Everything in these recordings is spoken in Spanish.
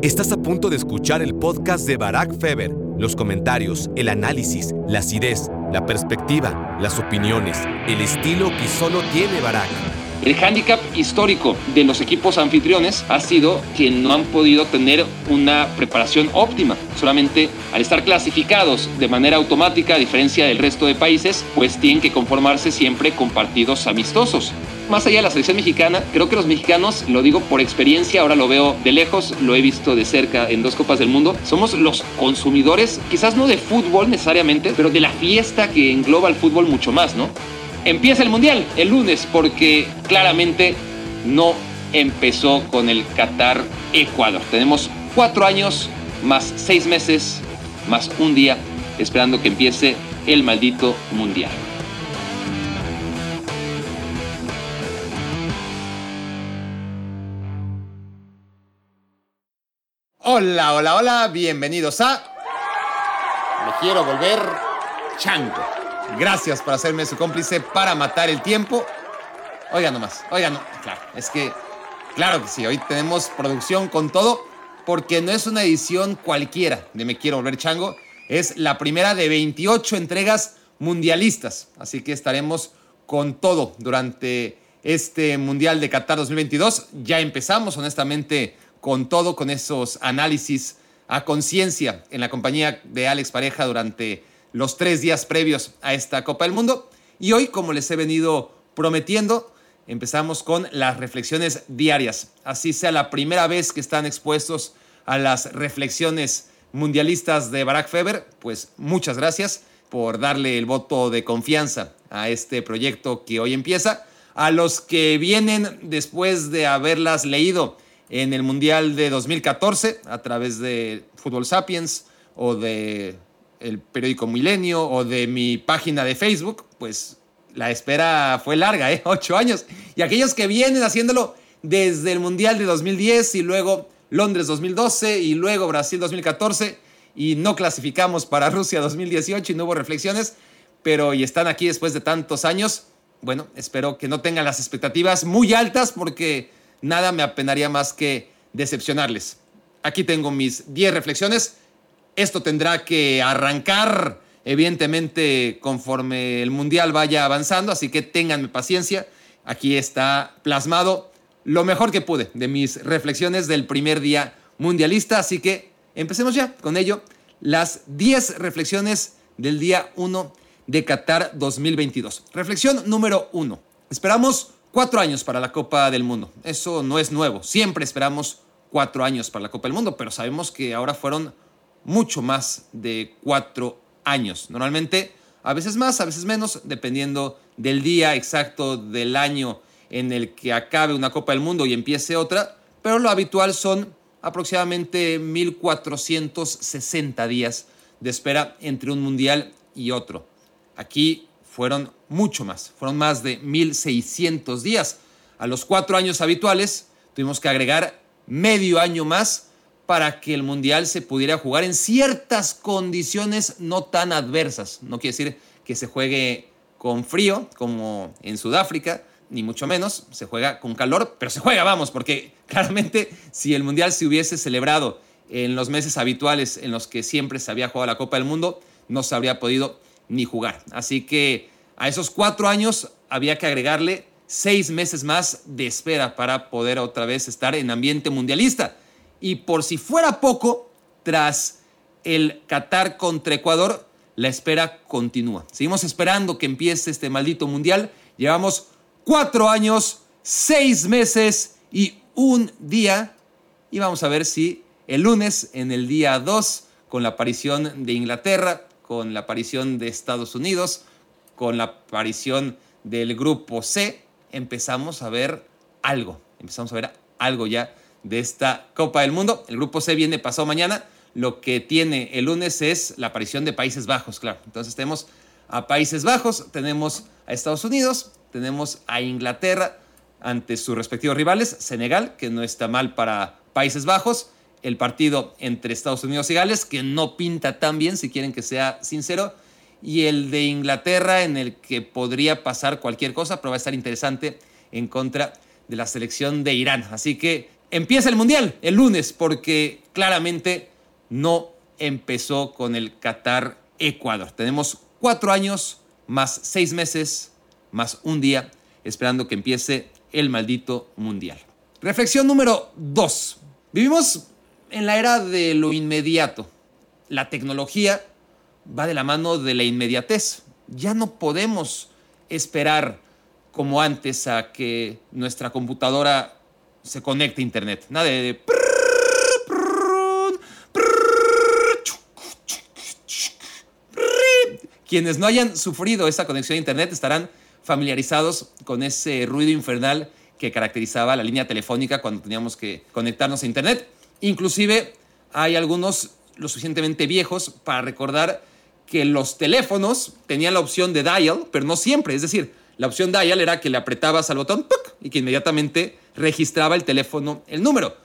Estás a punto de escuchar el podcast de Barack Feber. Los comentarios, el análisis, la acidez, la perspectiva, las opiniones, el estilo que solo tiene Barack. El hándicap histórico de los equipos anfitriones ha sido que no han podido tener una preparación óptima. Solamente al estar clasificados de manera automática, a diferencia del resto de países, pues tienen que conformarse siempre con partidos amistosos. Más allá de la selección mexicana, creo que los mexicanos, lo digo por experiencia, ahora lo veo de lejos, lo he visto de cerca en dos Copas del Mundo, somos los consumidores, quizás no de fútbol necesariamente, pero de la fiesta que engloba el fútbol mucho más, ¿no? Empieza el Mundial el lunes porque claramente no empezó con el Qatar Ecuador. Tenemos cuatro años más seis meses más un día esperando que empiece el maldito Mundial. Hola, hola, hola, bienvenidos a Me quiero volver chango. Gracias por hacerme su cómplice para matar el tiempo. Oigan nomás, oigan, no, claro, es que, claro que sí, hoy tenemos producción con todo, porque no es una edición cualquiera de Me Quiero Volver Chango, es la primera de 28 entregas mundialistas, así que estaremos con todo durante este Mundial de Qatar 2022. Ya empezamos, honestamente, con todo, con esos análisis a conciencia en la compañía de Alex Pareja durante los tres días previos a esta Copa del Mundo. Y hoy, como les he venido prometiendo, empezamos con las reflexiones diarias. Así sea la primera vez que están expuestos a las reflexiones mundialistas de Barack Feber, pues muchas gracias por darle el voto de confianza a este proyecto que hoy empieza. A los que vienen después de haberlas leído en el Mundial de 2014 a través de Fútbol Sapiens o de el periódico Milenio o de mi página de Facebook, pues la espera fue larga, ¿eh? Ocho años. Y aquellos que vienen haciéndolo desde el Mundial de 2010 y luego Londres 2012 y luego Brasil 2014 y no clasificamos para Rusia 2018 y no hubo reflexiones, pero y están aquí después de tantos años. Bueno, espero que no tengan las expectativas muy altas porque nada me apenaría más que decepcionarles. Aquí tengo mis 10 reflexiones esto tendrá que arrancar, evidentemente, conforme el Mundial vaya avanzando, así que ténganme paciencia. Aquí está plasmado lo mejor que pude de mis reflexiones del primer día mundialista, así que empecemos ya con ello. Las 10 reflexiones del día 1 de Qatar 2022. Reflexión número 1. Esperamos cuatro años para la Copa del Mundo. Eso no es nuevo. Siempre esperamos cuatro años para la Copa del Mundo, pero sabemos que ahora fueron mucho más de cuatro años. Normalmente, a veces más, a veces menos, dependiendo del día exacto del año en el que acabe una Copa del Mundo y empiece otra, pero lo habitual son aproximadamente 1460 días de espera entre un mundial y otro. Aquí fueron mucho más, fueron más de 1600 días. A los cuatro años habituales tuvimos que agregar medio año más para que el Mundial se pudiera jugar en ciertas condiciones no tan adversas. No quiere decir que se juegue con frío, como en Sudáfrica, ni mucho menos. Se juega con calor, pero se juega, vamos, porque claramente si el Mundial se hubiese celebrado en los meses habituales en los que siempre se había jugado la Copa del Mundo, no se habría podido ni jugar. Así que a esos cuatro años había que agregarle seis meses más de espera para poder otra vez estar en ambiente mundialista. Y por si fuera poco, tras el Qatar contra Ecuador, la espera continúa. Seguimos esperando que empiece este maldito mundial. Llevamos cuatro años, seis meses y un día. Y vamos a ver si el lunes, en el día 2, con la aparición de Inglaterra, con la aparición de Estados Unidos, con la aparición del grupo C, empezamos a ver algo. Empezamos a ver algo ya de esta Copa del Mundo. El grupo C viene pasado mañana. Lo que tiene el lunes es la aparición de Países Bajos, claro. Entonces tenemos a Países Bajos, tenemos a Estados Unidos, tenemos a Inglaterra ante sus respectivos rivales, Senegal, que no está mal para Países Bajos, el partido entre Estados Unidos y Gales, que no pinta tan bien, si quieren que sea sincero, y el de Inglaterra, en el que podría pasar cualquier cosa, pero va a estar interesante en contra de la selección de Irán. Así que empieza el Mundial el lunes, porque claramente no empezó con el Qatar-Ecuador. Tenemos cuatro años más seis meses más un día esperando que empiece el maldito mundial. Reflexión número dos. Vivimos en la era de lo inmediato. La tecnología va de la mano de la inmediatez. Ya no podemos esperar como antes a que nuestra computadora se conecte a internet. Nada de... Quienes no hayan sufrido esa conexión a internet estarán familiarizados con ese ruido infernal que caracterizaba la línea telefónica cuando teníamos que conectarnos a internet. Inclusive hay algunos lo suficientemente viejos para recordar que los teléfonos tenían la opción de dial, pero no siempre. Es decir, la opción dial era que le apretabas al botón y que inmediatamente registraba el teléfono el número.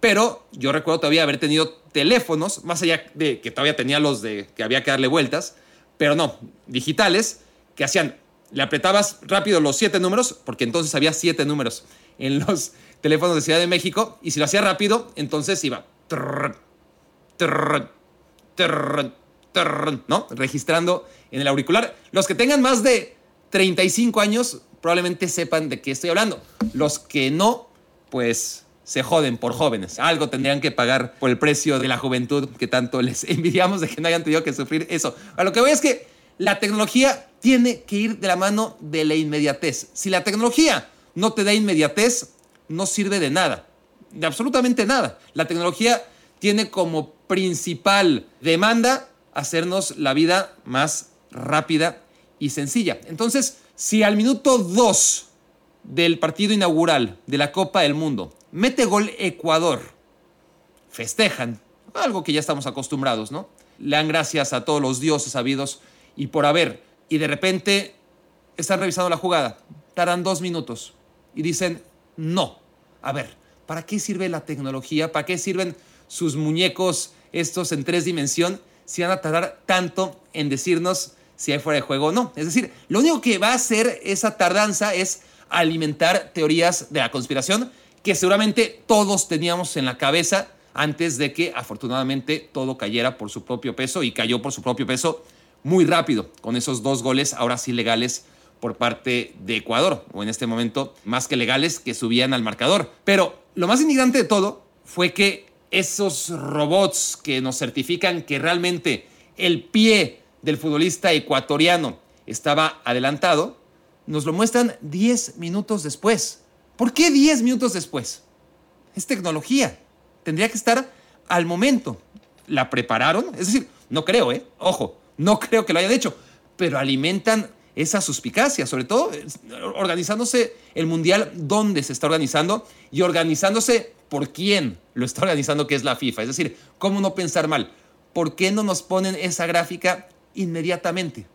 Pero yo recuerdo todavía haber tenido teléfonos, más allá de que todavía tenía los de que había que darle vueltas, pero no, digitales, que hacían, le apretabas rápido los siete números, porque entonces había siete números en los teléfonos de Ciudad de México, y si lo hacía rápido, entonces iba, ¿no? Registrando en el auricular. Los que tengan más de 35 años probablemente sepan de qué estoy hablando. Los que no, pues se joden por jóvenes. Algo tendrían que pagar por el precio de la juventud que tanto les envidiamos de que no hayan tenido que sufrir eso. Lo que voy es que la tecnología tiene que ir de la mano de la inmediatez. Si la tecnología no te da inmediatez, no sirve de nada, de absolutamente nada. La tecnología tiene como principal demanda hacernos la vida más rápida y sencilla. Entonces, si al minuto 2 del partido inaugural de la Copa del Mundo mete gol Ecuador, festejan, algo que ya estamos acostumbrados, ¿no? Le dan gracias a todos los dioses habidos y por haber. Y de repente están revisando la jugada, tardan dos minutos y dicen, no, a ver, ¿para qué sirve la tecnología? ¿Para qué sirven sus muñecos estos en tres dimensiones si van a tardar tanto en decirnos si hay fuera de juego o no. Es decir, lo único que va a hacer esa tardanza es alimentar teorías de la conspiración que seguramente todos teníamos en la cabeza antes de que afortunadamente todo cayera por su propio peso y cayó por su propio peso muy rápido con esos dos goles ahora sí legales por parte de Ecuador, o en este momento más que legales que subían al marcador. Pero lo más indignante de todo fue que esos robots que nos certifican que realmente el pie del futbolista ecuatoriano estaba adelantado, nos lo muestran 10 minutos después. ¿Por qué 10 minutos después? Es tecnología. Tendría que estar al momento. ¿La prepararon? Es decir, no creo, ¿eh? Ojo, no creo que lo hayan hecho, pero alimentan esa suspicacia, sobre todo eh, organizándose el Mundial donde se está organizando y organizándose por quién lo está organizando, que es la FIFA. Es decir, ¿cómo no pensar mal? ¿Por qué no nos ponen esa gráfica inmediatamente?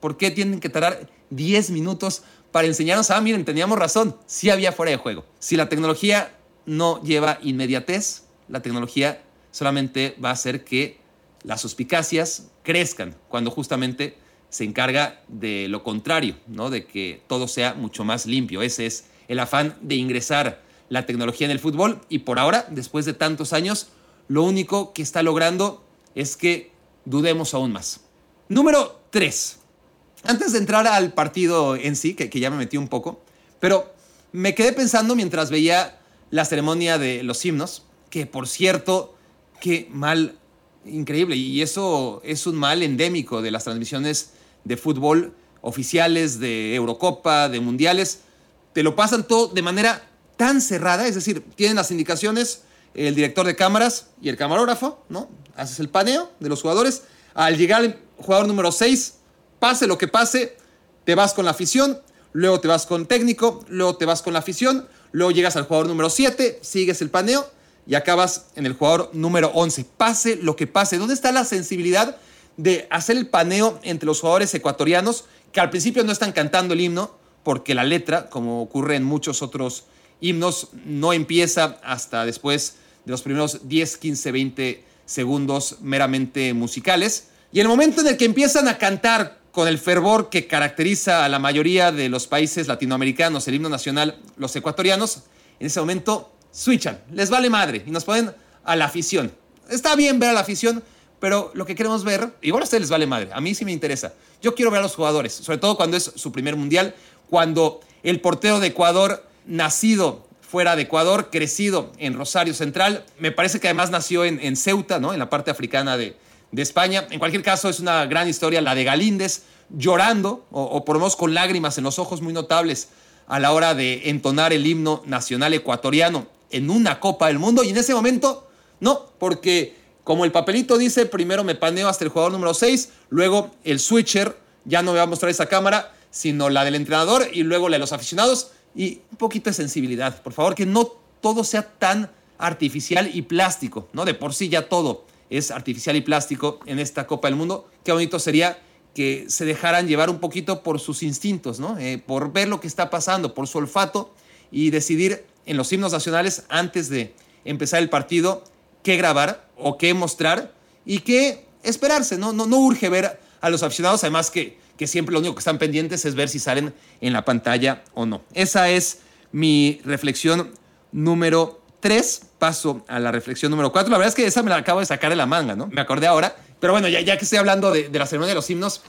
¿Por qué tienen que tardar 10 minutos para enseñarnos, ah, miren, teníamos razón, sí había fuera de juego? Si la tecnología no lleva inmediatez, la tecnología solamente va a hacer que las suspicacias crezcan cuando justamente se encarga de lo contrario, ¿no? de que todo sea mucho más limpio. Ese es el afán de ingresar la tecnología en el fútbol y por ahora, después de tantos años, lo único que está logrando es que dudemos aún más. Número 3. Antes de entrar al partido en sí, que, que ya me metí un poco, pero me quedé pensando mientras veía la ceremonia de los himnos, que por cierto, qué mal, increíble, y eso es un mal endémico de las transmisiones de fútbol oficiales, de Eurocopa, de Mundiales, te lo pasan todo de manera tan cerrada, es decir, tienen las indicaciones el director de cámaras y el camarógrafo, ¿no? Haces el paneo de los jugadores. Al llegar el jugador número 6, pase lo que pase, te vas con la afición, luego te vas con técnico, luego te vas con la afición, luego llegas al jugador número 7, sigues el paneo y acabas en el jugador número 11. Pase lo que pase. ¿Dónde está la sensibilidad de hacer el paneo entre los jugadores ecuatorianos que al principio no están cantando el himno porque la letra, como ocurre en muchos otros himnos no empieza hasta después de los primeros 10, 15, 20 segundos meramente musicales. Y el momento en el que empiezan a cantar con el fervor que caracteriza a la mayoría de los países latinoamericanos, el himno nacional, los ecuatorianos, en ese momento switchan, les vale madre y nos ponen a la afición. Está bien ver a la afición, pero lo que queremos ver, igual a ustedes les vale madre, a mí sí me interesa. Yo quiero ver a los jugadores, sobre todo cuando es su primer mundial, cuando el portero de Ecuador, nacido fuera de Ecuador, crecido en Rosario Central, me parece que además nació en, Ceuta, ¿no? en la parte africana de, España. En cualquier caso, es una gran historia la de Galíndez, llorando, o, o por lo menos con lágrimas en los ojos muy notables, a la hora de entonar el himno nacional ecuatoriano en una Copa del Mundo. Y en ese momento, no, porque como el papelito dice, primero me paneo hasta el jugador número 6, luego el switcher, ya no me va a mostrar esa cámara, sino la del entrenador y luego la de los aficionados. Y un poquito de sensibilidad, por favor, que no todo sea tan artificial y plástico, ¿no? De por sí ya todo es artificial y plástico en esta Copa del Mundo. Qué bonito sería que se dejaran llevar un poquito por sus instintos, ¿no? Eh, por ver lo que está pasando, por su olfato y decidir en los himnos nacionales antes de empezar el partido qué grabar o qué mostrar y qué esperarse, ¿no? No, no urge ver a los aficionados, además que, que siempre lo único que están pendientes es ver si salen en la pantalla o no. Esa es mi reflexión número 3. Paso a la reflexión número 4. La verdad es que esa me la acabo de sacar de la manga, ¿no? Me acordé ahora. Pero bueno, ya, ya que estoy hablando de, la ceremonia de los himnos,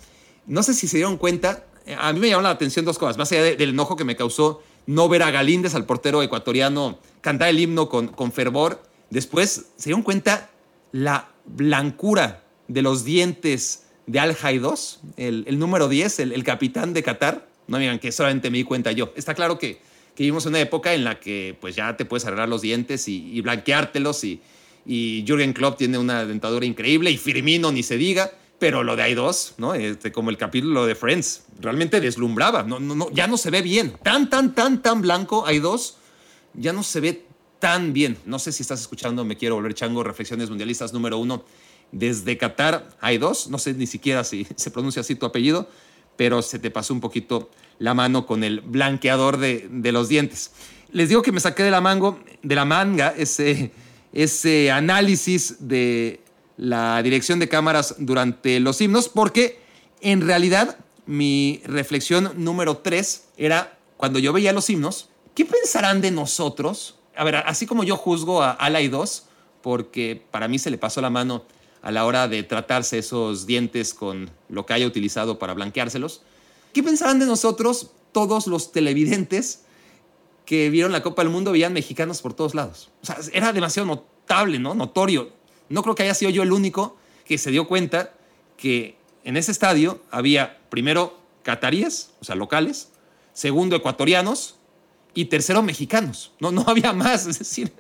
no sé si se dieron cuenta, a mí me llamaron la atención dos cosas, más allá del enojo que me causó no ver a Galíndez, al portero ecuatoriano, cantar el himno con, con fervor Después se dieron cuenta la blancura de los dientes de Al Haidos, el, el número 10, el, capitán de Qatar. No digan que solamente me di cuenta yo. Está claro que, que vivimos una época en la que pues ya te puedes arreglar los dientes y, blanqueártelos y, y Jürgen Klopp tiene una dentadura increíble y Firmino ni se diga. Pero lo de Aidos, ¿no? Este, como el capítulo de Friends, realmente deslumbraba. No, no, no, ya no se ve bien. Tan, tan, tan, tan blanco Aidos, ya no se ve tan bien. No sé si estás escuchando, me quiero volver chango, Reflexiones Mundialistas número uno. Desde Qatar hay dos, no sé ni siquiera si se pronuncia así tu apellido, pero se te pasó un poquito la mano con el blanqueador de, los dientes. Les digo que me saqué de la, mango, de la manga ese, ese análisis de la dirección de cámaras durante los himnos, porque en realidad mi reflexión número tres era cuando yo veía los himnos, ¿qué pensarán de nosotros a ver, así como yo juzgo a Alay 2, porque para mí se le pasó la mano a la hora de tratarse esos dientes con lo que haya utilizado para blanqueárselos, ¿qué pensarán de nosotros todos los televidentes que vieron la Copa del Mundo veían mexicanos por todos lados? O sea, era demasiado notable, ¿no? Notorio. No creo que haya sido yo el único que se dio cuenta que en ese estadio había primero cataríes, o sea, locales, segundo ecuatorianos, y tercero mexicanos. No, no había más, es decir,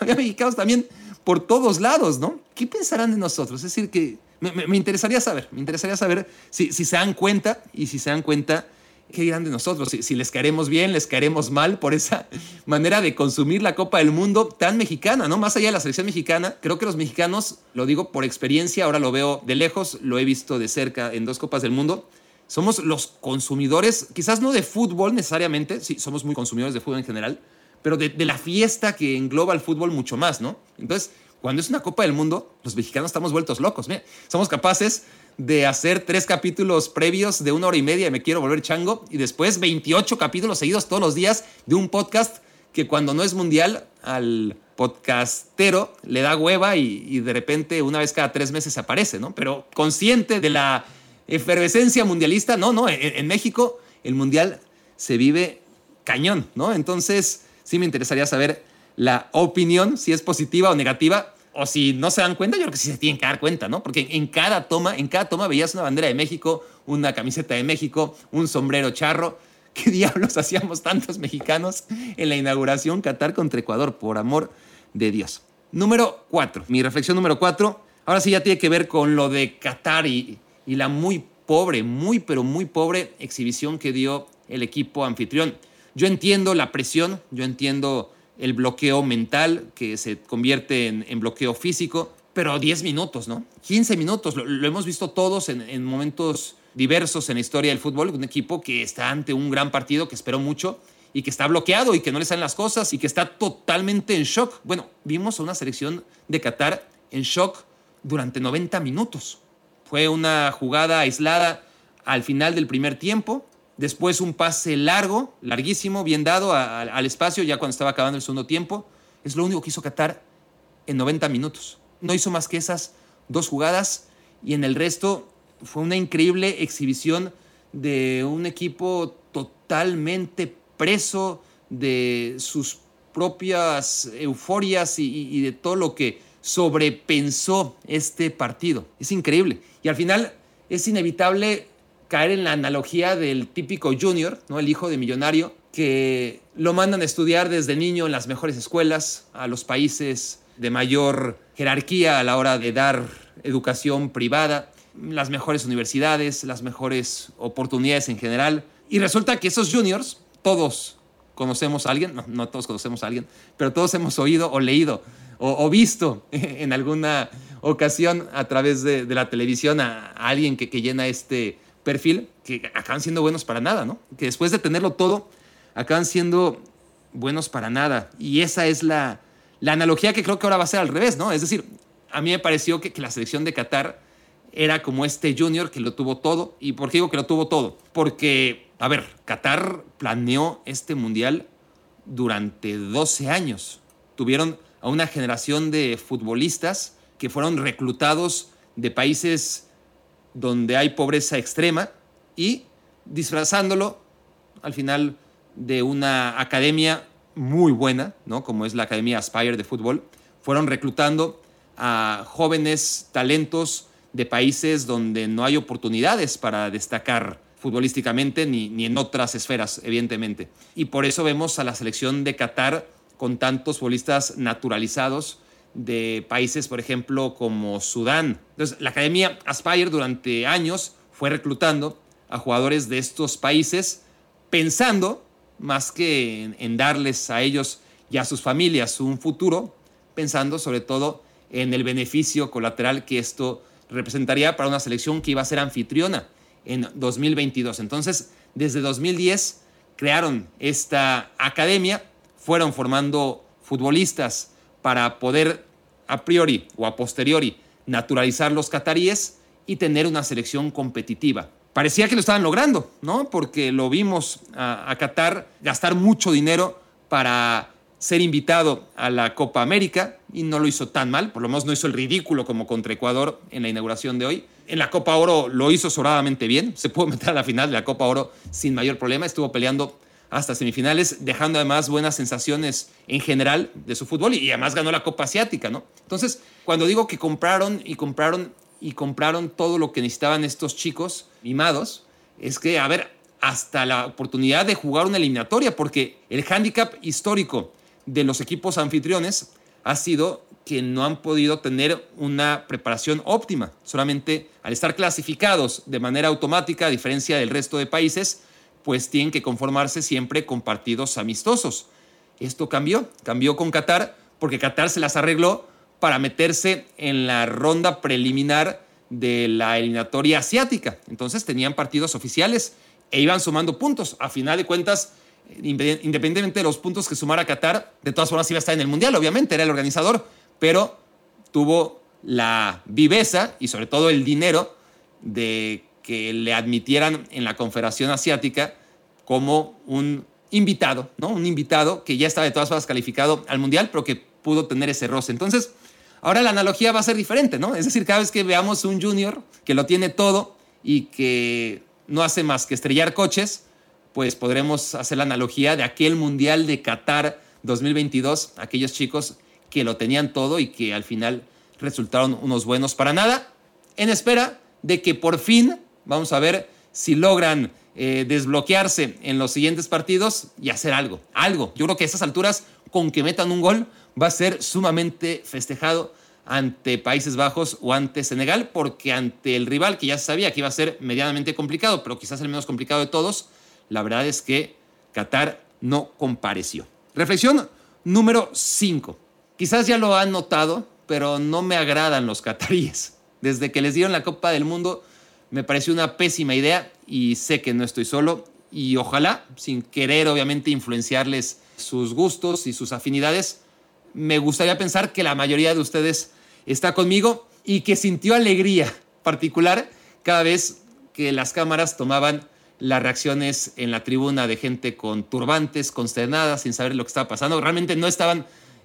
había mexicanos también por todos lados, ¿no? ¿Qué pensarán de nosotros? Es decir, que me, interesaría saber, me interesaría saber si, si, se dan cuenta y si se dan cuenta, ¿qué dirán de nosotros? Si, si, les caeremos bien, les caeremos mal por esa manera de consumir la Copa del Mundo tan mexicana, ¿no? Más allá de la selección mexicana, creo que los mexicanos, lo digo por experiencia, ahora lo veo de lejos, lo he visto de cerca en dos Copas del Mundo, somos los consumidores, quizás no de fútbol necesariamente, sí, somos muy consumidores de fútbol en general, pero de, la fiesta que engloba el fútbol mucho más, ¿no? Entonces, cuando es una Copa del Mundo, los mexicanos estamos vueltos locos. Mira, somos capaces de hacer tres capítulos previos de una hora y media y me quiero volver chango, y después 28 capítulos seguidos todos los días de un podcast que cuando no es mundial al podcastero le da hueva y, y de repente una vez cada tres meses aparece, ¿no? Pero consciente de la efervescencia mundialista. No, no, en, México el mundial se vive cañón, ¿no? Entonces, sí me interesaría saber la opinión, si es positiva o negativa, o si no se dan cuenta, yo creo que sí se tienen que dar cuenta, ¿no? Porque en cada toma, en cada toma veías una bandera de México, una camiseta de México, un sombrero charro. ¿Qué diablos hacíamos tantos mexicanos en la inauguración Qatar contra Ecuador? Por amor de Dios. Número cuatro. Mi reflexión número cuatro. Ahora sí ya tiene que ver con lo de Qatar y, y la muy pobre, muy pero muy pobre exhibición que dio el equipo anfitrión. Yo entiendo la presión, yo entiendo el bloqueo mental que se convierte en, bloqueo físico, pero 10 minutos, ¿no? 15 minutos, lo, hemos visto todos en, momentos diversos en la historia del fútbol, un equipo que está ante un gran partido que esperó mucho y que está bloqueado y que no le salen las cosas y que está totalmente en shock. Bueno, vimos a una selección de Qatar en shock durante 90 minutos. Fue una jugada aislada al final del primer tiempo. Después un pase largo, larguísimo, bien dado al espacio ya cuando estaba acabando el segundo tiempo. Es lo único que hizo Qatar en 90 minutos. no hizo más que esas dos jugadas y en el resto fue una increíble exhibición de un equipo totalmente preso de sus propias euforias y, de todo lo que sobrepensó este partido. Es increíble. Y al final es inevitable caer en la analogía del típico junior, ¿no? el hijo de millonario, que lo mandan a estudiar desde niño en las mejores escuelas, a los países de mayor jerarquía a la hora de dar educación privada, las mejores universidades, las mejores oportunidades en general. Y resulta que esos juniors, todos conocemos a alguien, no, todos conocemos a alguien, pero todos hemos oído o leído o, visto en alguna ocasión a través de, la televisión a, alguien que, que, llena este perfil, que acaban siendo buenos para nada, ¿no? Que después de tenerlo todo, acaban siendo buenos para nada. Y esa es la, la analogía que creo que ahora va a ser al revés, ¿no? Es decir, a mí me pareció que, que la selección de Qatar era como este junior que lo tuvo todo. ¿Y por qué digo que lo tuvo todo? Porque, a ver, Qatar planeó este mundial durante 12 años. Tuvieron a una generación de futbolistas que fueron reclutados de países donde hay pobreza extrema y disfrazándolo al final de una academia muy buena, ¿no? como es la Academia Aspire de fútbol, fueron reclutando a jóvenes talentos de países donde no hay oportunidades para destacar futbolísticamente ni, ni en otras esferas, evidentemente. Y por eso vemos a la selección de Qatar con tantos futbolistas naturalizados de países, por ejemplo, como Sudán. Entonces, la Academia Aspire durante años fue reclutando a jugadores de estos países pensando, más que en darles a ellos y a sus familias un futuro, pensando sobre todo en el beneficio colateral que esto representaría para una selección que iba a ser anfitriona en 2022. Entonces, desde 2010 crearon esta academia, fueron formando futbolistas para poder a priori o a posteriori naturalizar los cataríes y tener una selección competitiva. Parecía que lo estaban logrando, ¿no? Porque lo vimos a, a Qatar gastar mucho dinero para ser invitado a la Copa América y no lo hizo tan mal, por lo menos no hizo el ridículo como contra Ecuador en la inauguración de hoy. En la Copa Oro lo hizo sobradamente bien, se pudo meter a la final de la Copa Oro sin mayor problema, estuvo peleando hasta semifinales, dejando además buenas sensaciones en general de su fútbol y además ganó la Copa Asiática, ¿no? Entonces, cuando digo que compraron y compraron y compraron todo lo que necesitaban estos chicos mimados, es que, a ver, hasta la oportunidad de jugar una eliminatoria, porque el hándicap histórico de los equipos anfitriones ha sido que no han podido tener una preparación óptima. Solamente al estar clasificados de manera automática, a diferencia del resto de países, pues tienen que conformarse siempre con partidos amistosos. Esto cambió, cambió con Qatar, porque Qatar se las arregló para meterse en la ronda preliminar de la eliminatoria asiática. Entonces tenían partidos oficiales e iban sumando puntos. A final de cuentas, independientemente de los puntos que sumara Qatar, de todas formas iba a estar en el Mundial, obviamente, era el organizador, pero tuvo la viveza y sobre todo el dinero de que le admitieran en la Confederación Asiática como un invitado, ¿no? Un invitado que ya estaba de todas formas calificado al Mundial, pero que pudo tener ese roce. Entonces, ahora la analogía va a ser diferente, ¿no? Es decir, cada vez que veamos un junior que lo tiene todo y que no hace más que estrellar coches, pues podremos hacer la analogía de aquel Mundial de Qatar 2022, aquellos chicos que lo tenían todo y que al final resultaron unos buenos para nada, en espera de que por fin, vamos a ver si logran eh, desbloquearse en los siguientes partidos y hacer algo, algo. Yo creo que a esas alturas, con que metan un gol, va a ser sumamente festejado ante Países Bajos o ante Senegal, porque ante el rival que ya sabía que iba a ser medianamente complicado, pero quizás el menos complicado de todos, la verdad es que Qatar no compareció. Reflexión número 5. Quizás ya lo han notado, pero no me agradan los cataríes. Desde que les dieron la Copa del Mundo, me pareció una pésima idea y sé que no estoy solo. Y ojalá, sin querer obviamente influenciarles sus gustos y sus afinidades, me gustaría pensar que la mayoría de ustedes está conmigo y que sintió alegría particular cada vez que las cámaras tomaban las reacciones en la tribuna de gente con turbantes, consternada, sin saber lo que estaba pasando. Realmente no estaban,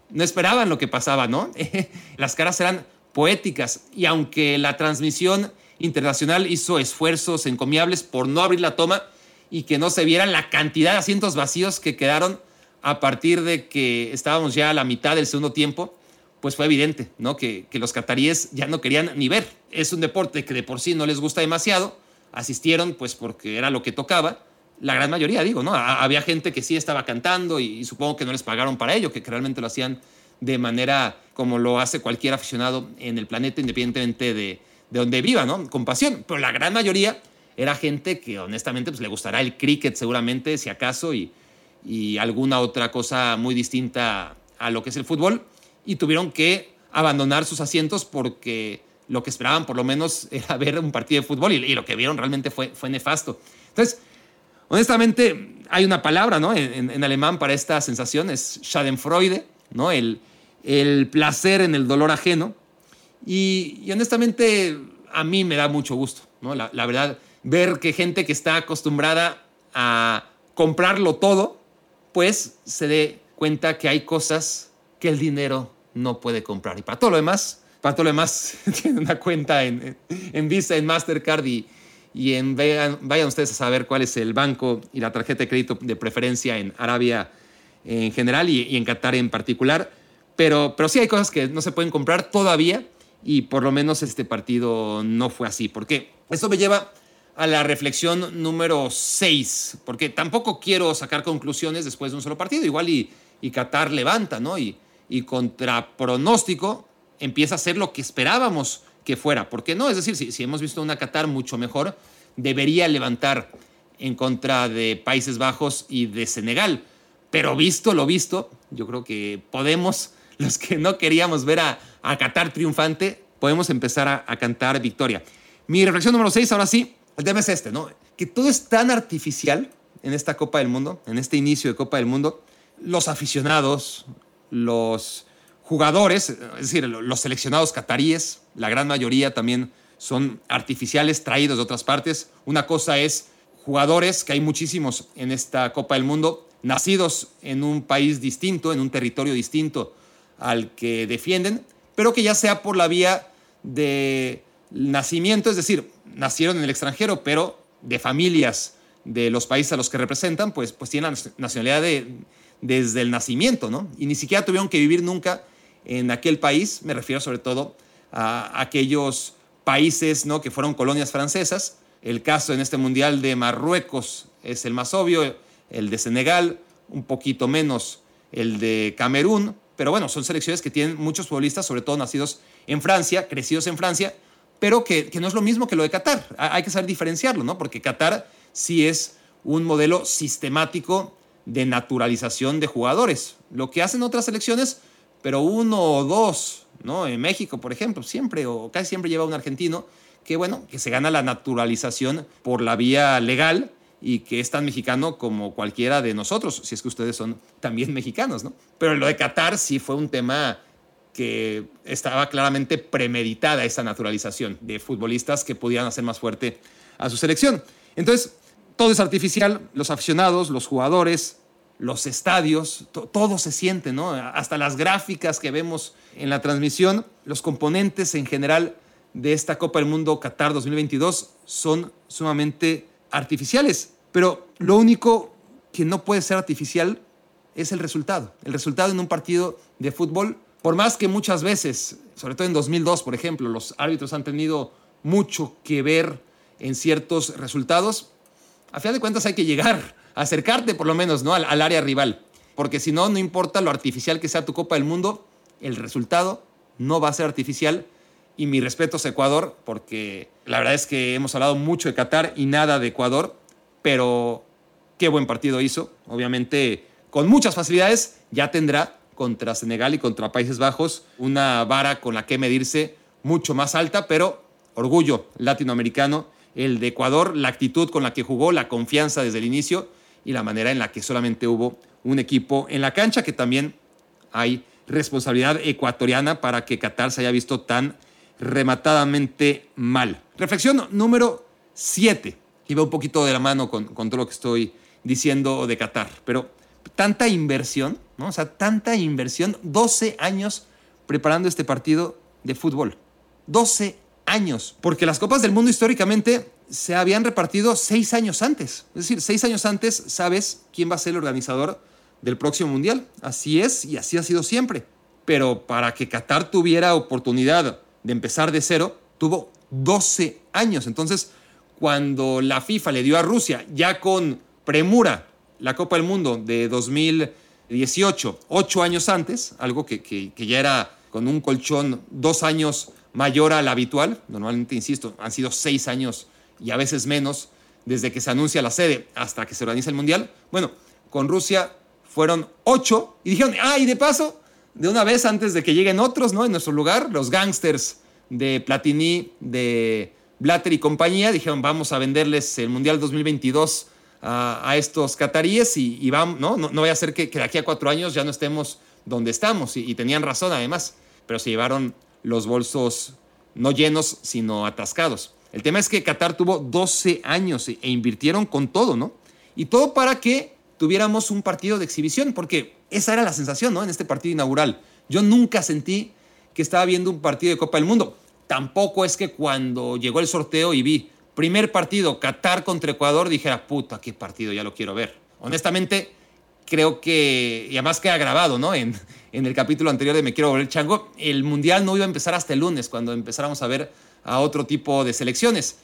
no esperaban lo que pasaba, ¿no? las caras eran poéticas. Y aunque la transmisión internacional hizo esfuerzos encomiables por no abrir la toma y que no se viera la cantidad de asientos vacíos que quedaron a partir de que estábamos ya a la mitad del segundo tiempo, pues fue evidente, ¿no? Que, que los cataríes ya no querían ni ver. Es un deporte que de por sí no les gusta demasiado. Asistieron, pues porque era lo que tocaba. La gran mayoría, digo, ¿no? Había gente que sí estaba cantando y, supongo que no les pagaron para ello, que realmente lo hacían de manera como lo hace cualquier aficionado en el planeta, independientemente de, de donde viva, ¿no? Con pasión. Pero la gran mayoría era gente que honestamente pues, le gustará el cricket seguramente, si acaso, y, y alguna otra cosa muy distinta a lo que es el fútbol y tuvieron que abandonar sus asientos porque lo que esperaban por lo menos era ver un partido de fútbol y, lo que vieron realmente fue, fue nefasto. Entonces, honestamente, hay una palabra ¿no? en, alemán para esta sensación, es Schadenfreude, ¿no? el, el placer en el dolor ajeno. Y, honestamente, a mí me da mucho gusto, ¿no? La, la, verdad, ver que gente que está acostumbrada a comprarlo todo, pues se dé cuenta que hay cosas que el dinero no puede comprar. Y para todo lo demás, para todo lo demás, tiene una cuenta en, en Visa, en Mastercard y, y en, vayan, vayan, ustedes a saber cuál es el banco y la tarjeta de crédito de preferencia en Arabia en general y, en Qatar en particular. Pero, pero sí hay cosas que no se pueden comprar todavía y por lo menos este partido no fue así. Porque eso me lleva a la reflexión número 6, porque tampoco quiero sacar conclusiones después de un solo partido. Igual y, y Qatar levanta, ¿no? Y, y contra pronóstico empieza a ser lo que esperábamos que fuera. ¿Por qué no? Es decir, si, hemos visto una Qatar mucho mejor, debería levantar en contra de Países Bajos y de Senegal. Pero visto lo visto, yo creo que podemos, los que no queríamos ver a, a Qatar triunfante, podemos empezar a, cantar victoria. Mi reflexión número 6, ahora sí, el tema es este, ¿no? Que todo es tan artificial en esta Copa del Mundo, en este inicio de Copa del Mundo. Los aficionados, los jugadores, es decir, los seleccionados cataríes, la gran mayoría también son artificiales traídos de otras partes. Una cosa es jugadores, que hay muchísimos en esta Copa del Mundo, nacidos en un país distinto, en un territorio distinto al que defienden, pero que ya sea por la vía de nacimiento, es decir, nacieron en el extranjero, pero de familias de los países a los que representan, pues, pues tienen nacionalidad de, desde el nacimiento, ¿no? Y ni siquiera tuvieron que vivir nunca en aquel país, me refiero sobre todo a aquellos países, ¿no? Que fueron colonias francesas. El caso en este mundial de Marruecos es el más obvio, el de Senegal, un poquito menos el de Camerún, pero bueno, son selecciones que tienen muchos futbolistas, sobre todo nacidos en Francia, crecidos en Francia, pero que, que no es lo mismo que lo de Qatar. Hay que saber diferenciarlo, ¿no? Porque Qatar sí es un modelo sistemático de naturalización de jugadores. Lo que hacen otras selecciones, pero uno o dos, ¿no? En México, por ejemplo, siempre o casi siempre lleva un argentino que, bueno, que se gana la naturalización por la vía legal y que es tan mexicano como cualquiera de nosotros, si es que ustedes son también mexicanos, ¿no? Pero lo de Qatar sí fue un tema que estaba claramente premeditada esa naturalización de futbolistas que pudieran hacer más fuerte a su selección. Entonces, todo es artificial, los aficionados, los jugadores, los estadios, todo se siente, ¿no? Hasta las gráficas que vemos en la transmisión, los componentes en general de esta Copa del Mundo Qatar 2022 son sumamente artificiales, pero lo único que no puede ser artificial es el resultado. El resultado en un partido de fútbol, por más que muchas veces, sobre todo en 2002, por ejemplo, los árbitros han tenido mucho que ver en ciertos resultados, a final de cuentas hay que llegar, acercarte por lo menos ¿no? al, área rival. Porque si no, no importa lo artificial que sea tu Copa del Mundo, el resultado no va a ser artificial. Y mi respeto a Ecuador, porque la verdad es que hemos hablado mucho de Qatar y nada de Ecuador, pero qué buen partido hizo. Obviamente, con muchas facilidades, ya tendrá contra Senegal y contra Países Bajos una vara con la que medirse mucho más alta, pero orgullo latinoamericano el de Ecuador, la actitud con la que jugó, la confianza desde el inicio y la manera en la que solamente hubo un equipo en la cancha, que también hay responsabilidad ecuatoriana para que Qatar se haya visto tan rematadamente mal. Reflexión número 7, y va un poquito de la mano con, con, todo lo que estoy diciendo de Qatar, pero tanta inversión, ¿no? O sea, tanta inversión, 12 años preparando este partido de fútbol. 12 años, porque las Copas del Mundo históricamente se habían repartido seis años antes. Es decir, seis años antes sabes quién va a ser el organizador del próximo Mundial. Así es y así ha sido siempre. Pero para que Qatar tuviera oportunidad de empezar de cero, tuvo 12 años. Entonces, cuando la FIFA le dio a Rusia, ya con premura, la Copa del Mundo de 2018, ocho años antes, algo que, que, ya era con un colchón dos años mayor al habitual, normalmente, insisto, han sido seis años y a veces menos desde que se anuncia la sede hasta que se organiza el Mundial. Bueno, con Rusia fueron ocho y dijeron, ah, y de paso, de una vez antes de que lleguen otros, ¿no? En nuestro lugar, los gangsters de Platini, de Blatter y compañía, dijeron, vamos a venderles el Mundial 2022 a, estos cataríes y, vamos, ¿no? ¿no? vaya a ser que, de aquí a cuatro años ya no estemos donde estamos. Y tenían razón además, pero se llevaron los bolsos no llenos, sino atascados. El tema es que Qatar tuvo 12 años e, e invirtieron con todo, ¿no? Y todo para que tuviéramos un partido de exhibición, porque esa era la sensación, ¿no? En este partido inaugural. Yo nunca sentí que estaba viendo un partido de Copa del Mundo. Tampoco es que cuando llegó el sorteo y vi primer partido, Qatar contra Ecuador, dijera, puta, qué partido, ya lo quiero ver. Honestamente, creo que, y además queda grabado, ¿no? En, en el capítulo anterior de Me Quiero Volver Chango, el Mundial no iba a empezar hasta el lunes, cuando empezáramos a ver a otro tipo de selecciones.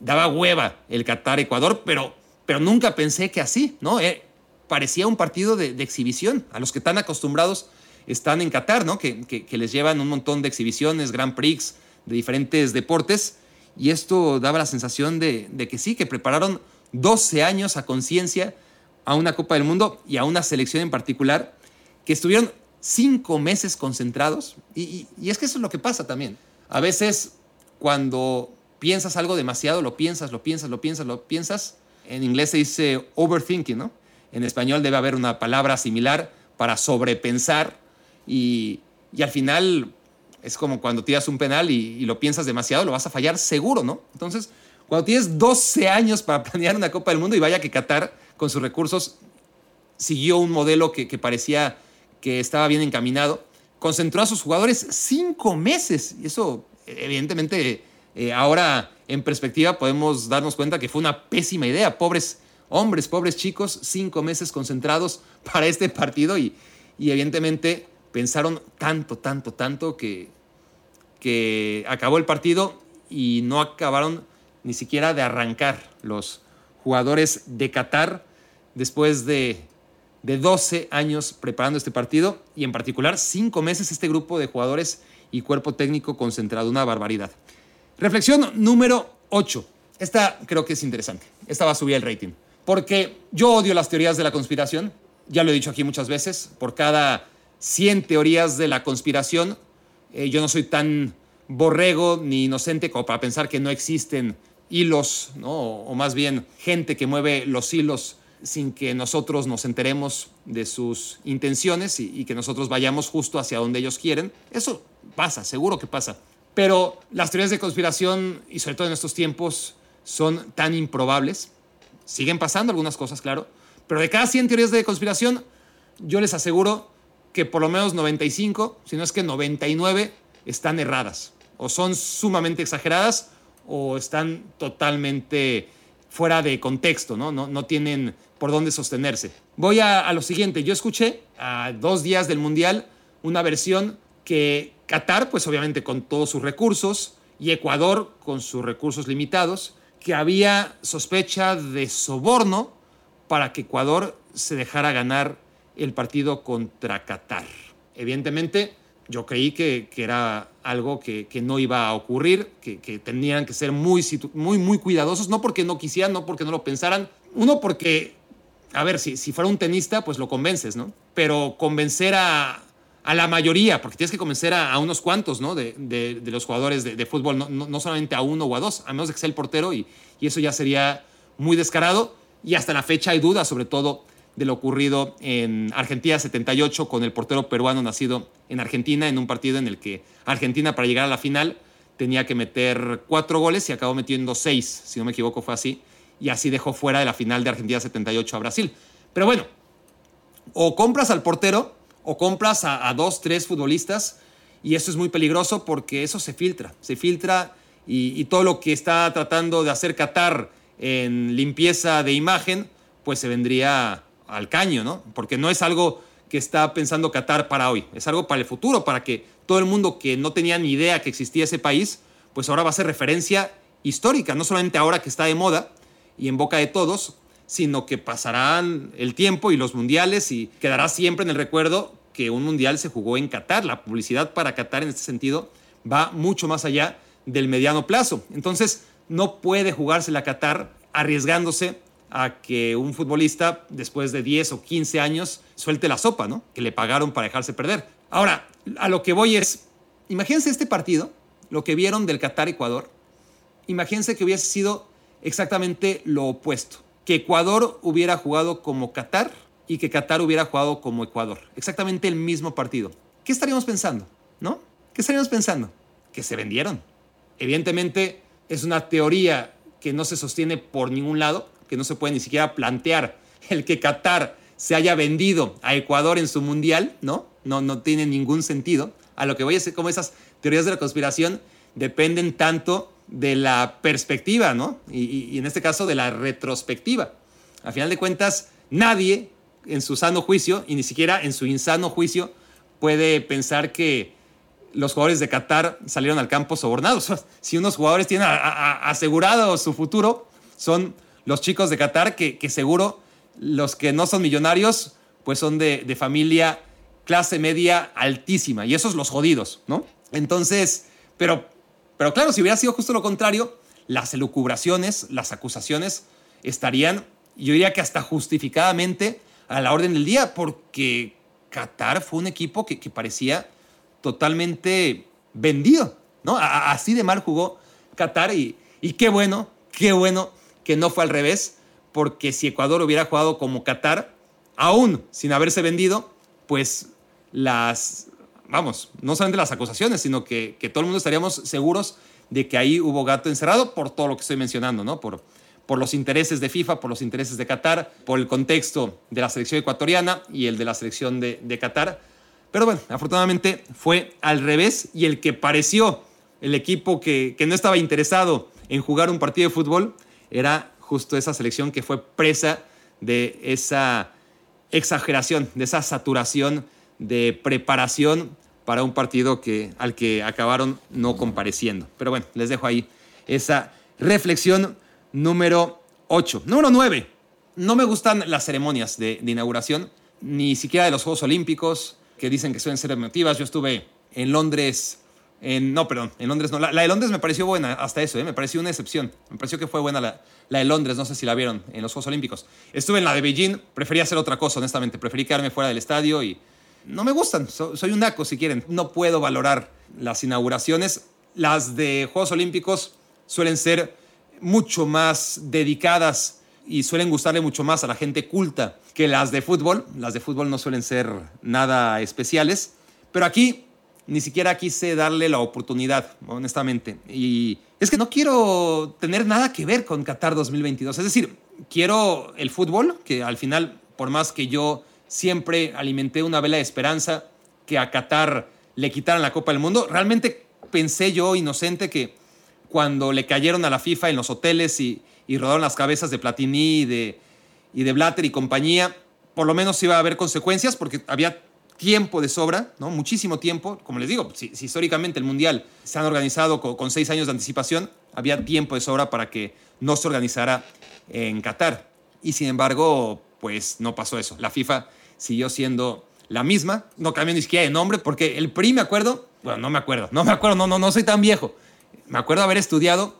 Daba hueva el Qatar-Ecuador, pero, pero nunca pensé que así, ¿no? Eh, parecía un partido de, exhibición, a los que están acostumbrados están en Qatar, ¿no? Que, que, les llevan un montón de exhibiciones, Grand Prix, de diferentes deportes, y esto daba la sensación de, de que sí, que prepararon 12 años a conciencia a una Copa del Mundo y a una selección en particular, que estuvieron cinco meses concentrados, y, y es que eso es lo que pasa también. A veces cuando piensas algo demasiado, lo piensas, lo piensas, lo piensas, lo piensas. En inglés se dice overthinking, ¿no? En español debe haber una palabra similar para sobrepensar y, y al final es como cuando tiras un penal y, lo piensas demasiado, lo vas a fallar seguro, ¿no? Entonces, cuando tienes 12 años para planear una Copa del Mundo y vaya que Qatar con sus recursos siguió un modelo que, que parecía que estaba bien encaminado, concentró a sus jugadores cinco meses. Y eso evidentemente eh, ahora en perspectiva podemos darnos cuenta que fue una pésima idea. Pobres hombres, pobres chicos, cinco meses concentrados para este partido y, evidentemente pensaron tanto, tanto, tanto que, que acabó el partido y no acabaron ni siquiera de arrancar los jugadores de Qatar después de, de 12 años preparando este partido y en particular cinco meses este grupo de jugadores y cuerpo técnico concentrado. Una barbaridad. Reflexión número 8. Esta creo que es interesante. Esta va a subir el rating. Porque yo odio las teorías de la conspiración. Ya lo he dicho aquí muchas veces. Por cada 100 teorías de la conspiración, eh, yo no soy tan borrego ni inocente como para pensar que no existen hilos, ¿no? o más bien gente que mueve los hilos sin que nosotros nos enteremos de sus intenciones y, que nosotros vayamos justo hacia donde ellos quieren. Eso pasa, seguro que pasa. Pero las teorías de conspiración, y sobre todo en estos tiempos, son tan improbables. Siguen pasando algunas cosas, claro. Pero de cada 100 teorías de conspiración, yo les aseguro que por lo menos 95, si no es que 99, están erradas. O son sumamente exageradas o están totalmente fuera de contexto, ¿no? No, no tienen por dónde sostenerse. Voy a, lo siguiente. Yo escuché a dos días del Mundial una versión que Qatar, pues obviamente con todos sus recursos, y Ecuador con sus recursos limitados, que había sospecha de soborno para que Ecuador se dejara ganar el partido contra Qatar. Evidentemente, yo creí que, era algo que, no iba a ocurrir, que, que, tenían que ser muy, muy, muy cuidadosos, no porque no quisieran, no porque no lo pensaran, uno porque a ver, si, si fuera un tenista, pues lo convences, ¿no? Pero convencer a, a la mayoría, porque tienes que convencer a, unos cuantos, ¿no? De, de, los jugadores de, fútbol, no, no, solamente a uno o a dos, a menos de que sea el portero, y, y eso ya sería muy descarado. Y hasta la fecha hay dudas, sobre todo de lo ocurrido en Argentina 78 con el portero peruano nacido en Argentina, en un partido en el que Argentina para llegar a la final tenía que meter cuatro goles y acabó metiendo seis, si no me equivoco fue así y así dejó fuera de la final de Argentina 78 a Brasil. Pero bueno, o compras al portero o compras a, dos, tres futbolistas Y eso es muy peligroso porque eso se filtra, se filtra y, todo lo que está tratando de hacer Qatar en limpieza de imagen, pues se vendría al caño, ¿no? Porque no es algo que está pensando Qatar para hoy, es algo para el futuro, para que todo el mundo que no tenía ni idea que existía ese país, pues ahora va a ser referencia histórica, no solamente ahora que está de moda y en boca de todos, sino que pasarán el tiempo y los mundiales y quedará siempre en el recuerdo que un mundial se jugó en Qatar. La publicidad para Qatar en este sentido va mucho más allá del mediano plazo. Entonces, no puede jugarse la Qatar arriesgándose a que un futbolista después de 10 o 15 años suelte la sopa, ¿no? Que le pagaron para dejarse perder. Ahora, a lo que voy es, imagínense este partido, lo que vieron del Qatar-Ecuador, imagínense que hubiese sido exactamente lo opuesto, que Ecuador hubiera jugado como Qatar y que Qatar hubiera jugado como Ecuador, exactamente el mismo partido. ¿Qué estaríamos pensando? ¿No? ¿Qué estaríamos pensando? Que se vendieron. Evidentemente es una teoría que no se sostiene por ningún lado, que no se puede ni siquiera plantear el que Qatar se haya vendido a Ecuador en su mundial, ¿no? No, no tiene ningún sentido. A lo que voy a decir, como esas teorías de la conspiración dependen tanto de la perspectiva, ¿no? Y, en este caso de la retrospectiva. A final de cuentas, nadie en su sano juicio, y ni siquiera en su insano juicio, puede pensar que los jugadores de Qatar salieron al campo sobornados. Si unos jugadores tienen asegurado su futuro, son los chicos de Qatar que, seguro los que no son millonarios, pues son de, de familia clase media altísima. Y esos los jodidos, ¿no? Entonces, pero pero claro, si hubiera sido justo lo contrario, las elucubraciones, las acusaciones estarían, yo diría que hasta justificadamente a la orden del día, porque Qatar fue un equipo que, parecía totalmente vendido, ¿no? así de mal jugó Qatar y, y qué bueno, qué bueno que no fue al revés, porque si Ecuador hubiera jugado como Qatar, aún sin haberse vendido, pues las vamos, no solamente las acusaciones, sino que, todo el mundo estaríamos seguros de que ahí hubo gato encerrado por todo lo que estoy mencionando, ¿no? Por, por los intereses de FIFA, por los intereses de Qatar, por el contexto de la selección ecuatoriana y el de la selección de, Qatar. Pero bueno, afortunadamente fue al revés y el que pareció el equipo que, que no estaba interesado en jugar un partido de fútbol era justo esa selección que fue presa de esa exageración, de esa saturación de preparación para un partido que, al que acabaron no compareciendo. Pero bueno, les dejo ahí esa reflexión número 8. Número 9. No me gustan las ceremonias de, inauguración, ni siquiera de los Juegos Olímpicos, que dicen que suelen ser emotivas. Yo estuve en Londres, en, no, perdón, en Londres no. La, de Londres me pareció buena, hasta eso, ¿eh? me pareció una excepción. Me pareció que fue buena la, de Londres, no sé si la vieron en los Juegos Olímpicos. Estuve en la de Beijing, prefería hacer otra cosa, honestamente. Preferí quedarme fuera del estadio y no me gustan. soy un naco, si quieren. No puedo valorar las inauguraciones. Las de Juegos Olímpicos suelen ser mucho más dedicadas y suelen gustarle mucho más a la gente culta que las de fútbol. Las de fútbol no suelen ser nada especiales. Pero aquí ni siquiera quise darle la oportunidad, honestamente. Y es que no quiero tener nada que ver con Qatar 2022. Es decir, quiero el fútbol, que al final, por más que yo siempre alimenté una vela de esperanza que a Qatar le quitaran la Copa del Mundo. Realmente pensé yo, inocente, que cuando le cayeron a la FIFA en los hoteles y, rodaron las cabezas de Platini y de, y de Blatter y compañía, por lo menos iba a haber consecuencias porque había tiempo de sobra, ¿no? muchísimo tiempo. Como les digo, si, históricamente el Mundial se han organizado con, con, seis años de anticipación, había tiempo de sobra para que no se organizara en Qatar. Y sin embargo, pues no pasó eso. La FIFA siguió siendo la misma, no cambió ni siquiera de nombre, porque el PRI, me acuerdo, bueno, no me acuerdo, no me acuerdo, no, no, no soy tan viejo. Me acuerdo haber estudiado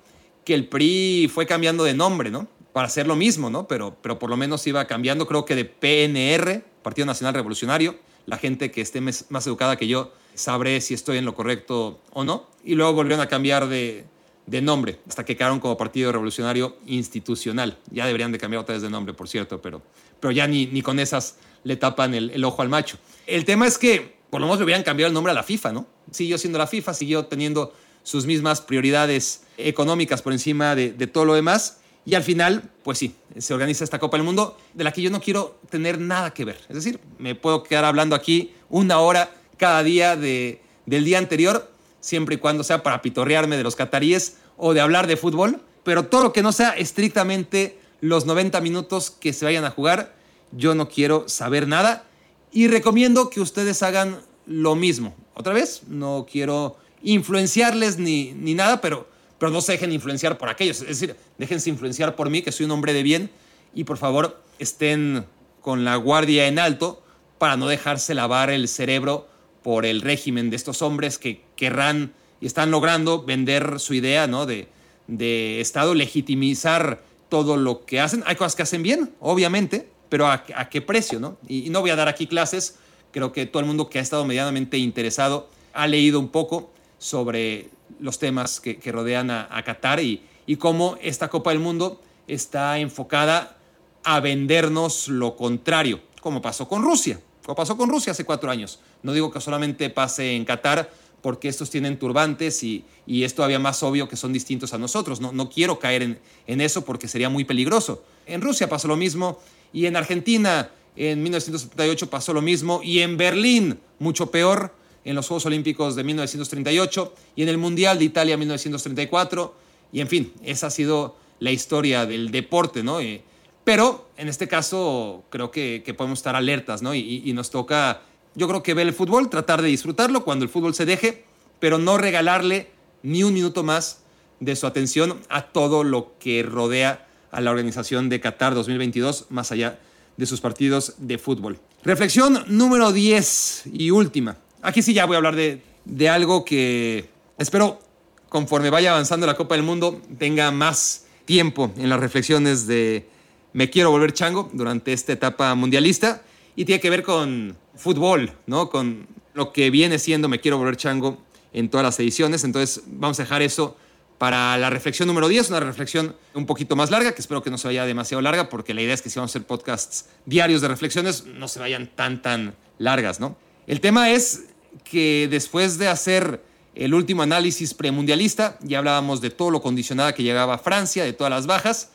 que el PRI fue cambiando de nombre, ¿no? Para hacer lo mismo, ¿no? Pero, pero por lo menos iba cambiando, creo que de PNR, Partido Nacional Revolucionario. La gente que esté más educada que yo sabré si estoy en lo correcto o no. Y luego volvieron a cambiar de, de nombre, hasta que quedaron como Partido Revolucionario Institucional. Ya deberían de cambiar otra vez de nombre, por cierto, pero, pero ya ni, ni con esas le tapan el, ojo al macho. El tema es que por lo menos le hubieran cambiado el nombre a la FIFA, ¿no? Siguió siendo la FIFA, siguió teniendo sus mismas prioridades económicas por encima de, de todo lo demás. Y al final, pues sí, se organiza esta Copa del Mundo de la que yo no quiero tener nada que ver. Es decir, me puedo quedar hablando aquí una hora cada día de, del día anterior, siempre y cuando sea para pitorrearme de los cataríes o de hablar de fútbol, pero todo lo que no sea estrictamente los 90 minutos que se vayan a jugar, yo no quiero saber nada y recomiendo que ustedes hagan lo mismo. Otra vez, no quiero influenciarles ni, ni nada, pero, pero no se dejen influenciar por aquellos. Es decir, déjense influenciar por mí, que soy un hombre de bien, y por favor estén con la guardia en alto para no dejarse lavar el cerebro por el régimen de estos hombres que querrán y están logrando vender su idea ¿no? de, de Estado, legitimizar todo lo que hacen. Hay cosas que hacen bien, obviamente, pero ¿a, qué precio? ¿no? Y, no voy a dar aquí clases, creo que todo el mundo que ha estado medianamente interesado ha leído un poco sobre los temas que, rodean a, Qatar y cómo esta Copa del Mundo está enfocada a vendernos lo contrario, como pasó con Rusia, pasó con Rusia hace cuatro años. No digo que solamente pase en Qatar, porque estos tienen turbantes y, y, es todavía más obvio que son distintos a nosotros. No, quiero caer en, en, eso porque sería muy peligroso. En Rusia pasó lo mismo y en Argentina en 1978 pasó lo mismo y en Berlín mucho peor en los Juegos Olímpicos de 1938 y en el Mundial de Italia 1934 y en fin, esa ha sido la historia del deporte, ¿no? Eh, pero en este caso creo que, podemos estar alertas, ¿no? Y, nos toca, yo creo que ver el fútbol, tratar de disfrutarlo cuando el fútbol se deje, pero no regalarle ni un minuto más de su atención a todo lo que rodea a la organización de Qatar 2022, más allá de sus partidos de fútbol. Reflexión número 10 y última. Aquí sí ya voy a hablar de, de algo que espero conforme vaya avanzando la Copa del Mundo tenga más tiempo en las reflexiones de me quiero volver chango durante esta etapa mundialista y tiene que ver con fútbol, ¿no? Con lo que viene siendo me quiero volver chango en todas las ediciones. Entonces vamos a dejar eso para la reflexión número 10, una reflexión un poquito más larga, que espero que no se vaya demasiado larga, porque la idea es que si vamos a hacer podcasts diarios de reflexiones, no se vayan tan, tan largas, ¿no? El tema es que después de hacer el último análisis premundialista, ya hablábamos de todo lo condicionada que llegaba Francia, de todas las bajas,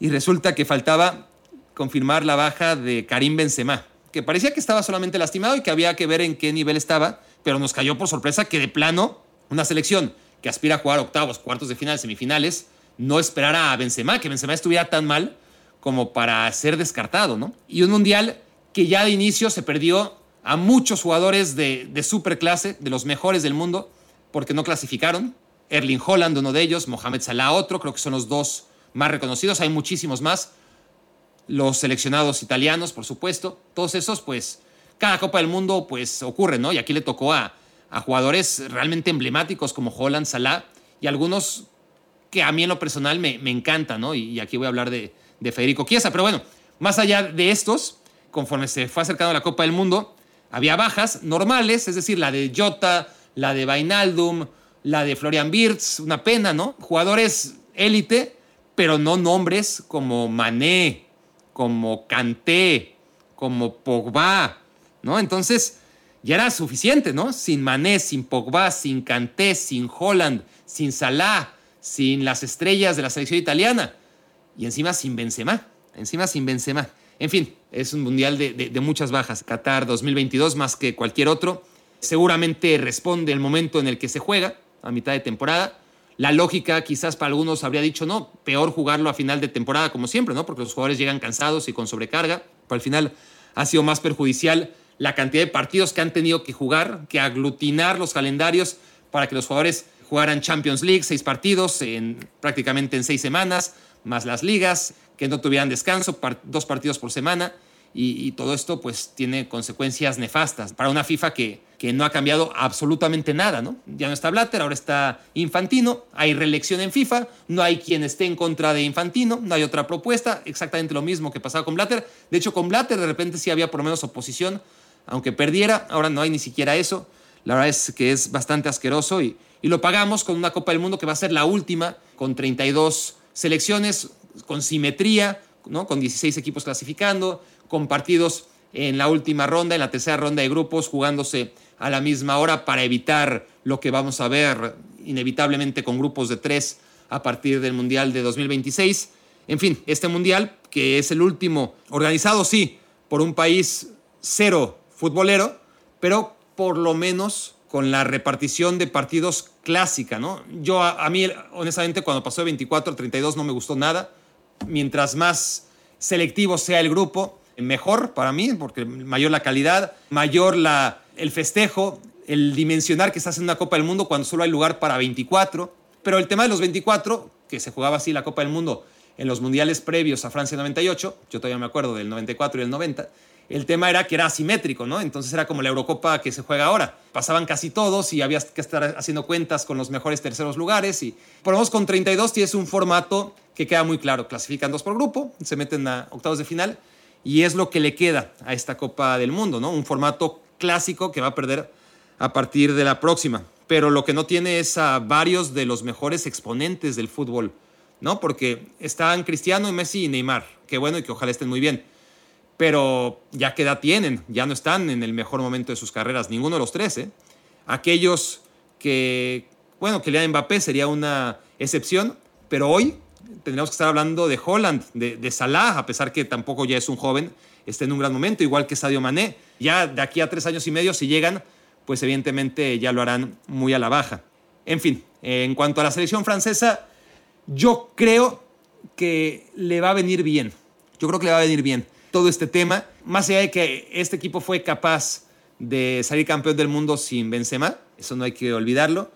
y resulta que faltaba confirmar la baja de Karim Benzema, que parecía que estaba solamente lastimado y que había que ver en qué nivel estaba, pero nos cayó por sorpresa que de plano una selección que aspira a jugar octavos, cuartos de final, semifinales, no esperara a Benzema, que Benzema estuviera tan mal como para ser descartado, ¿no? Y un mundial que ya de inicio se perdió a muchos jugadores de, de superclase, de los mejores del mundo, porque no clasificaron. Erling Holland, uno de ellos, Mohamed Salah, otro, creo que son los dos más reconocidos, hay muchísimos más. Los seleccionados italianos, por supuesto, todos esos, pues, cada Copa del Mundo, pues, ocurre, ¿no? Y aquí le tocó a, a jugadores realmente emblemáticos como Holland, Salah, y algunos que a mí en lo personal me, me encantan, ¿no? Y, aquí voy a hablar de, de Federico Chiesa. Pero bueno, más allá de estos, conforme se fue acercando a la Copa del Mundo, había bajas normales, es decir, la de Jota, la de Vainaldum, la de Florian Wirtz, una pena, ¿no? Jugadores élite, pero no nombres como Mané, como Kanté, como Pogba, ¿no? Entonces, ya era suficiente, ¿no? Sin Mané, sin Pogba, sin Kanté, sin Holland, sin Salah, sin las estrellas de la selección italiana y encima sin Benzema, encima sin Benzema. En fin, es un mundial de, de muchas bajas. Qatar 2022 más que cualquier otro. Seguramente responde el momento en el que se juega, a mitad de temporada la lógica quizás para algunos habría dicho, no, peor jugarlo a final de temporada como siempre, ¿no? Porque los jugadores llegan cansados y con sobrecarga. Pero al final ha sido más perjudicial la cantidad de partidos que han tenido que jugar, que aglutinar los calendarios para que los jugadores jugaran Champions League, seis partidos en, prácticamente en seis semanas, más las ligas, que no tuvieran descanso, dos partidos por semana. Y, y todo esto pues tiene consecuencias nefastas para una FIFA que, que no ha cambiado absolutamente nada, ¿no? Ya no está Blatter, ahora está Infantino, hay reelección en FIFA, no hay quien esté en contra de Infantino, no hay otra propuesta, exactamente lo mismo que pasaba con Blatter. De hecho, con Blatter de repente sí había por lo menos oposición, aunque perdiera, ahora no hay ni siquiera eso. La verdad es que es bastante asqueroso y, y lo pagamos con una Copa del Mundo que va a ser la última, con 32 selecciones, con simetría, ¿no? con 16 equipos clasificando, con partidos en la última ronda, en la tercera ronda de grupos, jugándose a la misma hora para evitar lo que vamos a ver inevitablemente con grupos de tres a partir del Mundial de 2026. En fin, este Mundial, que es el último organizado, sí, por un país cero futbolero, pero por lo menos con la repartición de partidos clásica, ¿no? Yo, a, mí, honestamente, cuando pasó de 24 a 32 no me gustó nada. Mientras más selectivo sea el grupo, mejor para mí, porque mayor la calidad, mayor la, el festejo, el dimensionar que estás en una Copa del Mundo cuando solo hay lugar para 24. Pero el tema de los 24, que se jugaba así la Copa del Mundo en los mundiales previos a Francia 98, yo todavía me acuerdo del 94 y el 90, el tema era que era asimétrico, ¿no? Entonces era como la Eurocopa que se juega ahora. Pasaban casi todos y había que estar haciendo cuentas con los mejores terceros lugares. Y por lo menos con 32 tienes un formato que queda muy claro. Clasifican dos por grupo, se meten a octavos de final y es lo que le queda a esta Copa del Mundo, ¿no? Un formato clásico que va a perder a partir de la próxima. Pero lo que no tiene es a varios de los mejores exponentes del fútbol, ¿no? Porque están Cristiano, Messi y Neymar. Qué bueno y que ojalá estén muy bien pero ya qué edad tienen, ya no están en el mejor momento de sus carreras, ninguno de los tres. ¿eh? Aquellos que, bueno, que Lean Mbappé sería una excepción, pero hoy tendríamos que estar hablando de Holland, de, de, Salah, a pesar que tampoco ya es un joven, está en un gran momento, igual que Sadio Mané. Ya de aquí a tres años y medio, si llegan, pues evidentemente ya lo harán muy a la baja. En fin, en cuanto a la selección francesa, yo creo que le va a venir bien. Yo creo que le va a venir bien todo este tema. Más allá de que este equipo fue capaz de salir campeón del mundo sin Benzema, eso no hay que olvidarlo.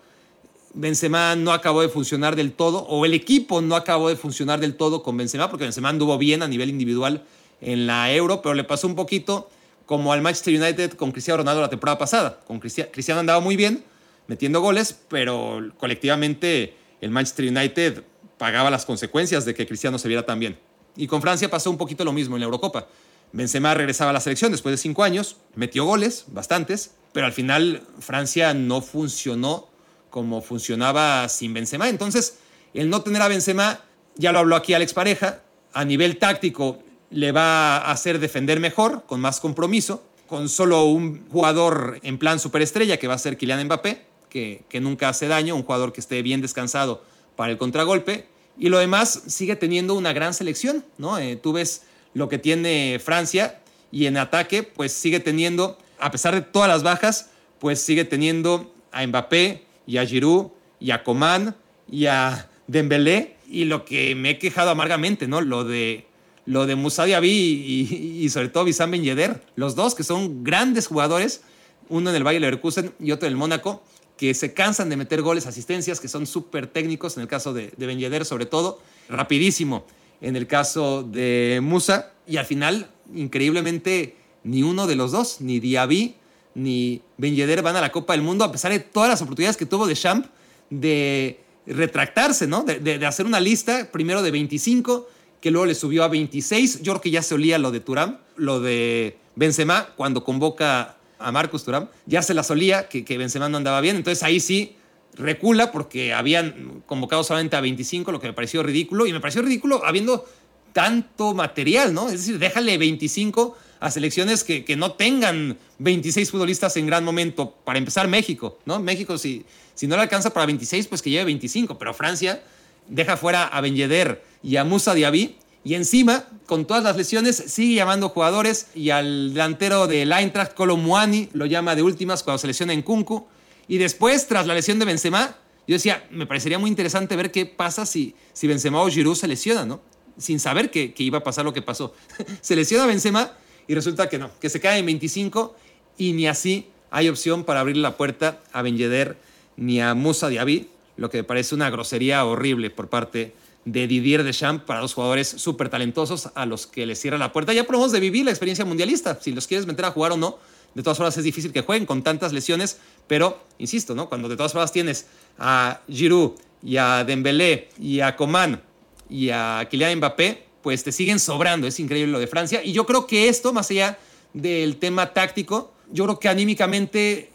Benzema no acabó de funcionar del todo, o el equipo no acabó de funcionar del todo con Benzema, porque Benzema anduvo bien a nivel individual en la Euro, pero le pasó un poquito como al Manchester United con Cristiano Ronaldo la temporada pasada. Con Cristiano, Cristiano andaba muy bien, metiendo goles, pero colectivamente el Manchester United pagaba las consecuencias de que Cristiano se viera tan bien. Y con Francia pasó un poquito lo mismo en la Eurocopa. Benzema regresaba a la selección después de cinco años, metió goles, bastantes, pero al final Francia no funcionó como funcionaba sin Benzema. Entonces, el no tener a Benzema, ya lo habló aquí Alex Pareja, a nivel táctico le va a hacer defender mejor, con más compromiso, con solo un jugador en plan superestrella que va a ser Kylian Mbappé, que, que nunca hace daño, un jugador que esté bien descansado para el contragolpe y lo demás sigue teniendo una gran selección, ¿no? Eh, tú ves lo que tiene Francia y en ataque, pues sigue teniendo, a pesar de todas las bajas, pues sigue teniendo a Mbappé y a Giroud y a Coman y a Dembélé y lo que me he quejado amargamente, ¿no? Lo de lo de Moussa Diaby y, y, sobre todo Wissam Ben Yedder, los dos que son grandes jugadores, uno en el Bayern Leverkusen y otro en el Mónaco, que se cansan de meter goles, asistencias, que son súper técnicos, en el caso de, de Ben Yedder sobre todo, rapidísimo en el caso de Musa, y al final, increíblemente, ni uno de los dos, ni Diaby ni Ben Yedder van a la Copa del Mundo, a pesar de todas las oportunidades que tuvo de Champ de retractarse, ¿no? De, de, hacer una lista, primero de 25, que luego le subió a 26. Yo creo que ya se olía lo de Turam, lo de Benzema, cuando convoca a Marcus Thuram, ya se la solía que, que Benzema no andaba bien, entonces ahí sí recula porque habían convocado solamente a 25, lo que me pareció ridículo, y me pareció ridículo habiendo tanto material, ¿no? Es decir, déjale 25 a selecciones que, que, no tengan 26 futbolistas en gran momento. Para empezar, México, ¿no? México, si, si no le alcanza para 26, pues que lleve 25, pero Francia deja fuera a Ben y a Musa Diaby y encima, con todas las lesiones, sigue llamando jugadores y al delantero del Eintracht, Muani, lo llama de últimas cuando se lesiona en Kunku. Y después, tras la lesión de Benzema, yo decía, me parecería muy interesante ver qué pasa si, si Benzema o Giroud se lesionan, ¿no? Sin saber que, que iba a pasar lo que pasó. se lesiona Benzema y resulta que no, que se cae en 25 y ni así hay opción para abrir la puerta a Ben ni a Musa Diaby, lo que me parece una grosería horrible por parte de Didier Deschamps para dos jugadores súper talentosos a los que les cierra la puerta. Ya probamos de vivir la experiencia mundialista, si los quieres meter a jugar o no. De todas formas es difícil que jueguen con tantas lesiones, pero insisto, ¿no? Cuando de todas formas tienes a Giroud y a Dembélé y a Coman y a Kylian Mbappé, pues te siguen sobrando. Es increíble lo de Francia. Y yo creo que esto, más allá del tema táctico, yo creo que anímicamente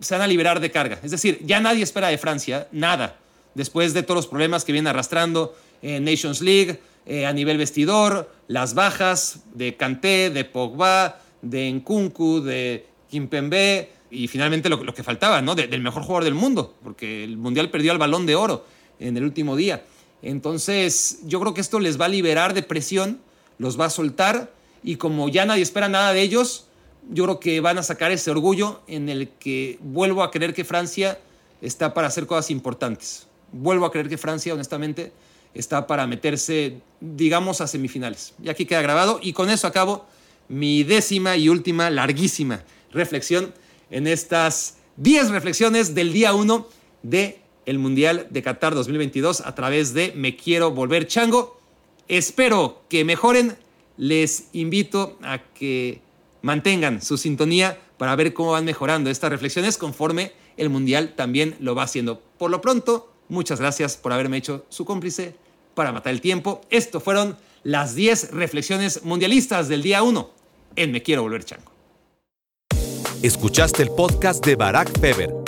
se van a liberar de carga. Es decir, ya nadie espera de Francia, nada. Después de todos los problemas que viene arrastrando, en Nations League, eh, a nivel vestidor, las bajas de Kanté, de Pogba, de Nkunku, de Kimpembe y finalmente lo, que faltaba, ¿no? del mejor jugador del mundo, porque el Mundial perdió el balón de oro en el último día. Entonces, yo creo que esto les va a liberar de presión, los va a soltar y como ya nadie espera nada de ellos, yo creo que van a sacar ese orgullo en el que vuelvo a creer que Francia está para hacer cosas importantes. Vuelvo a creer que Francia, honestamente, está para meterse, digamos, a semifinales. Y aquí queda grabado. Y con eso acabo mi décima y última larguísima reflexión en estas 10 reflexiones del día 1 de el Mundial de Qatar 2022 a través de Me Quiero Volver Chango. Espero que mejoren. Les invito a que mantengan su sintonía para ver cómo van mejorando estas reflexiones conforme el Mundial también lo va haciendo. Por lo pronto, muchas gracias por haberme hecho su cómplice para matar el tiempo. Esto fueron las 10 reflexiones mundialistas del día 1 en Me Quiero Volver Chango. Escuchaste el podcast de Barack Feber.